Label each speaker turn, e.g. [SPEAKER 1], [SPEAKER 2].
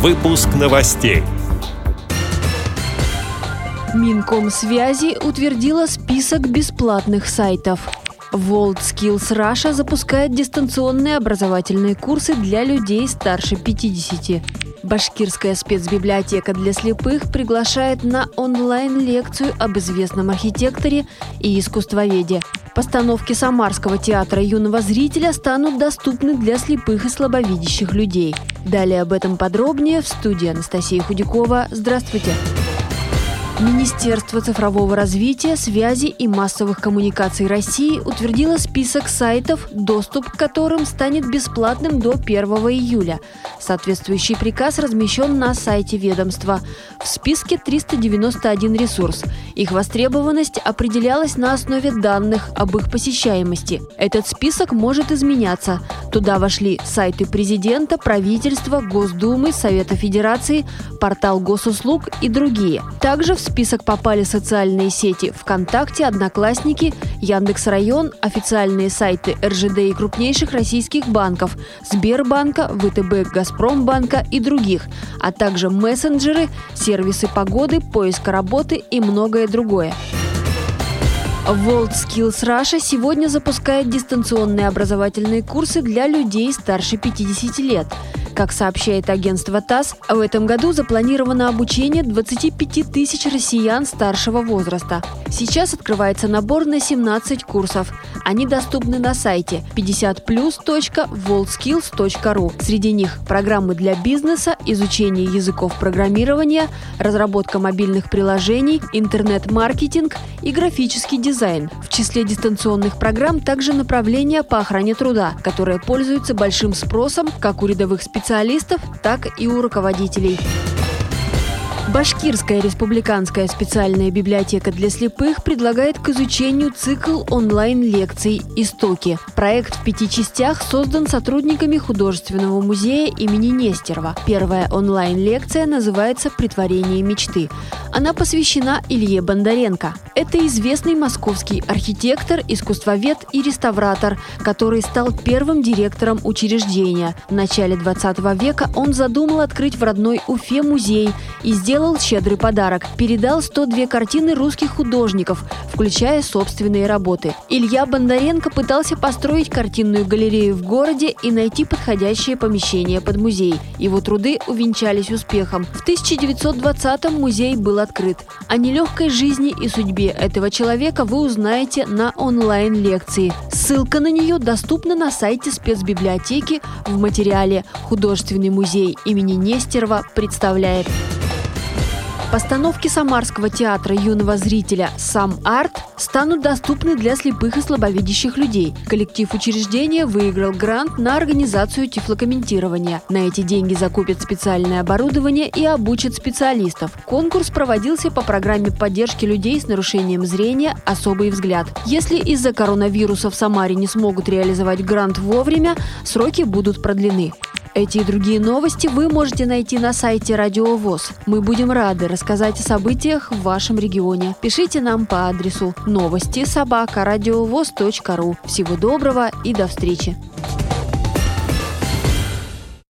[SPEAKER 1] Выпуск новостей.
[SPEAKER 2] Минкомсвязи утвердила список бесплатных сайтов. WorldSkills Russia запускает дистанционные образовательные курсы для людей старше 50. Башкирская спецбиблиотека для слепых приглашает на онлайн-лекцию об известном архитекторе и искусствоведе. Постановки Самарского театра юного зрителя станут доступны для слепых и слабовидящих людей. Далее об этом подробнее в студии Анастасия Худякова. Здравствуйте! Здравствуйте! Министерство цифрового развития, связи и массовых коммуникаций России утвердило список сайтов, доступ к которым станет бесплатным до 1 июля. Соответствующий приказ размещен на сайте ведомства. В списке 391 ресурс. Их востребованность определялась на основе данных об их посещаемости. Этот список может изменяться. Туда вошли сайты президента, правительства, Госдумы, Совета Федерации, портал госуслуг и другие. Также в список попали социальные сети ВКонтакте, Одноклассники, Яндекс.Район, официальные сайты РЖД и крупнейших российских банков Сбербанка, ВТБ, Газпромбанка и других, а также мессенджеры, сервисы погоды, поиска работы и многое другое. WorldSkills Russia сегодня запускает дистанционные образовательные курсы для людей старше 50 лет – как сообщает агентство ТАСС, в этом году запланировано обучение 25 тысяч россиян старшего возраста. Сейчас открывается набор на 17 курсов. Они доступны на сайте 50plus.worldskills.ru. Среди них программы для бизнеса, изучение языков программирования, разработка мобильных приложений, интернет-маркетинг и графический дизайн. В числе дистанционных программ также направления по охране труда, которые пользуются большим спросом как у рядовых специалистов, специалистов, так и у руководителей. Башкирская республиканская специальная библиотека для слепых предлагает к изучению цикл онлайн-лекций «Истоки». Проект в пяти частях создан сотрудниками художественного музея имени Нестерова. Первая онлайн-лекция называется «Притворение мечты». Она посвящена Илье Бондаренко. Это известный московский архитектор, искусствовед и реставратор, который стал первым директором учреждения. В начале 20 века он задумал открыть в родной Уфе музей и сделал щедрый подарок. Передал 102 картины русских художников, включая собственные работы. Илья Бондаренко пытался построить картинную галерею в городе и найти подходящее помещение под музей. Его труды увенчались успехом. В 1920-м музей был открыт. О нелегкой жизни и судьбе этого человека вы узнаете на онлайн-лекции. Ссылка на нее доступна на сайте спецбиблиотеки в материале «Художественный музей имени Нестерова представляет». Постановки Самарского театра юного зрителя «Сам Арт» станут доступны для слепых и слабовидящих людей. Коллектив учреждения выиграл грант на организацию тифлокомментирования. На эти деньги закупят специальное оборудование и обучат специалистов. Конкурс проводился по программе поддержки людей с нарушением зрения «Особый взгляд». Если из-за коронавируса в Самаре не смогут реализовать грант вовремя, сроки будут продлены. Эти и другие новости вы можете найти на сайте Радио ВОЗ. Мы будем рады рассказать о событиях в вашем регионе. Пишите нам по адресу новости собака ру. Всего доброго и до встречи!